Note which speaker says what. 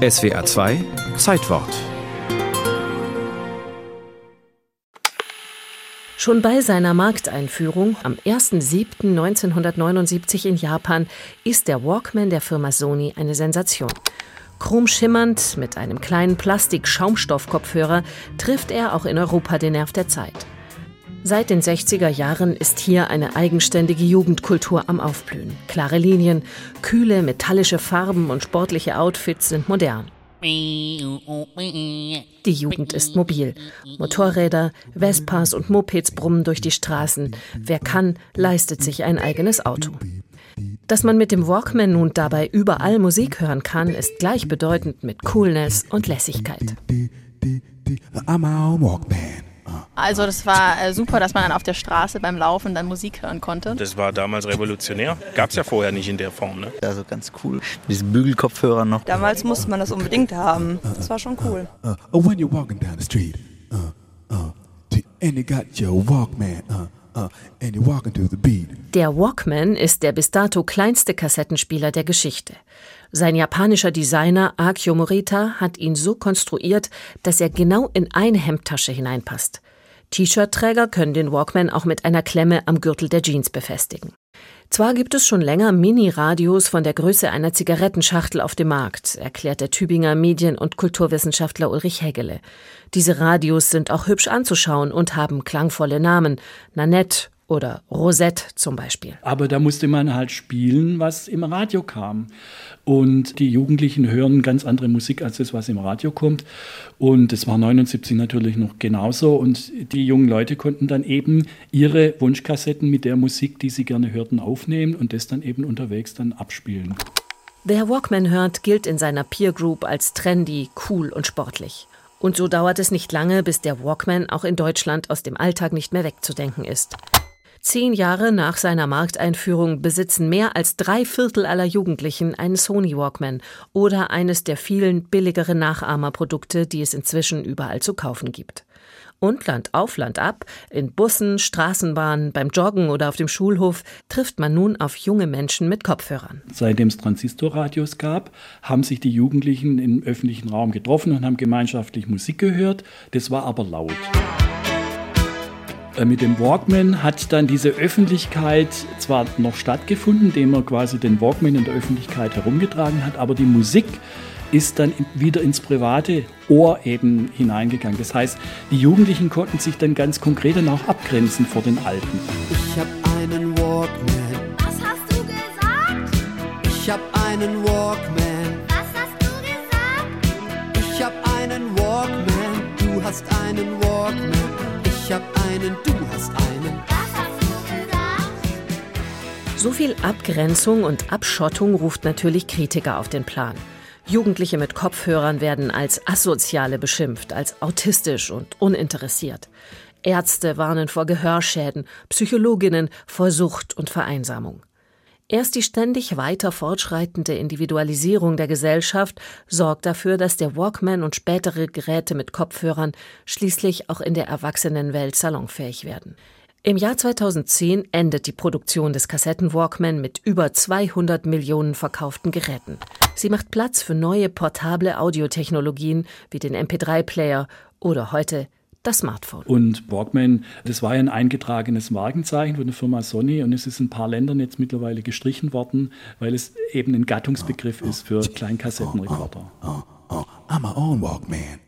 Speaker 1: SWA 2 Zeitwort
Speaker 2: Schon bei seiner Markteinführung am 1.7.1979 in Japan ist der Walkman der Firma Sony eine Sensation. Chromschimmernd mit einem kleinen Plastik-Schaumstoffkopfhörer trifft er auch in Europa den Nerv der Zeit. Seit den 60er Jahren ist hier eine eigenständige Jugendkultur am Aufblühen. Klare Linien, kühle metallische Farben und sportliche Outfits sind modern. Die Jugend ist mobil. Motorräder, Vespas und Mopeds brummen durch die Straßen. Wer kann, leistet sich ein eigenes Auto. Dass man mit dem Walkman nun dabei überall Musik hören kann, ist gleichbedeutend mit Coolness und Lässigkeit.
Speaker 3: Also das war äh, super, dass man dann auf der Straße beim Laufen dann Musik hören konnte.
Speaker 4: Das war damals revolutionär. Gab es ja vorher nicht in der Form. Ne?
Speaker 5: Also ganz cool. Mit diesen Bügelkopfhörern noch.
Speaker 6: Damals musste man das unbedingt haben. Das war schon cool. Uh, uh, when you're walking down the street, uh,
Speaker 2: and you got your Walkman, der Walkman ist der bis dato kleinste Kassettenspieler der Geschichte. Sein japanischer Designer Akio Morita hat ihn so konstruiert, dass er genau in eine Hemdtasche hineinpasst. T-Shirt-Träger können den Walkman auch mit einer Klemme am Gürtel der Jeans befestigen. Zwar gibt es schon länger Mini-Radios von der Größe einer Zigarettenschachtel auf dem Markt, erklärt der Tübinger Medien- und Kulturwissenschaftler Ulrich Hegele. Diese Radios sind auch hübsch anzuschauen und haben klangvolle Namen. Nanette oder Rosette zum Beispiel.
Speaker 7: Aber da musste man halt spielen, was im Radio kam. Und die Jugendlichen hören ganz andere Musik als das, was im Radio kommt. Und das war 79 natürlich noch genauso. Und die jungen Leute konnten dann eben ihre Wunschkassetten mit der Musik, die sie gerne hörten, aufnehmen und das dann eben unterwegs dann abspielen.
Speaker 2: Wer Walkman hört, gilt in seiner Peer Group als trendy, cool und sportlich. Und so dauert es nicht lange, bis der Walkman auch in Deutschland aus dem Alltag nicht mehr wegzudenken ist. Zehn Jahre nach seiner Markteinführung besitzen mehr als drei Viertel aller Jugendlichen einen Sony Walkman oder eines der vielen billigeren Nachahmerprodukte, die es inzwischen überall zu kaufen gibt. Und Land auf Land ab, in Bussen, Straßenbahnen, beim Joggen oder auf dem Schulhof, trifft man nun auf junge Menschen mit Kopfhörern.
Speaker 7: Seitdem es Transistorradios gab, haben sich die Jugendlichen im öffentlichen Raum getroffen und haben gemeinschaftlich Musik gehört. Das war aber laut. Äh, mit dem Walkman hat dann diese Öffentlichkeit zwar noch stattgefunden, indem er quasi den Walkman in der Öffentlichkeit herumgetragen hat, aber die Musik ist dann wieder ins private Ohr eben hineingegangen. Das heißt, die Jugendlichen konnten sich dann ganz konkret dann auch abgrenzen vor den Alten.
Speaker 8: Ich hab einen Walkman.
Speaker 9: Was hast du gesagt?
Speaker 8: Ich hab einen Walkman.
Speaker 9: Was hast du gesagt?
Speaker 8: Ich hab einen Walkman. Du hast einen Walkman. Ich hab einen, du hast einen.
Speaker 2: So viel Abgrenzung und Abschottung ruft natürlich Kritiker auf den Plan. Jugendliche mit Kopfhörern werden als Asoziale beschimpft, als autistisch und uninteressiert. Ärzte warnen vor Gehörschäden, Psychologinnen vor Sucht und Vereinsamung. Erst die ständig weiter fortschreitende Individualisierung der Gesellschaft sorgt dafür, dass der Walkman und spätere Geräte mit Kopfhörern schließlich auch in der Erwachsenenwelt salonfähig werden. Im Jahr 2010 endet die Produktion des Kassetten-Walkman mit über 200 Millionen verkauften Geräten. Sie macht Platz für neue portable Audiotechnologien wie den MP3-Player oder heute das Smartphone.
Speaker 7: Und Walkman, das war ja ein eingetragenes Markenzeichen von der Firma Sony und es ist in ein paar Ländern jetzt mittlerweile gestrichen worden, weil es eben ein Gattungsbegriff ist für Kleinkassettenrekorder. Oh, oh, oh, I'm my own Walkman.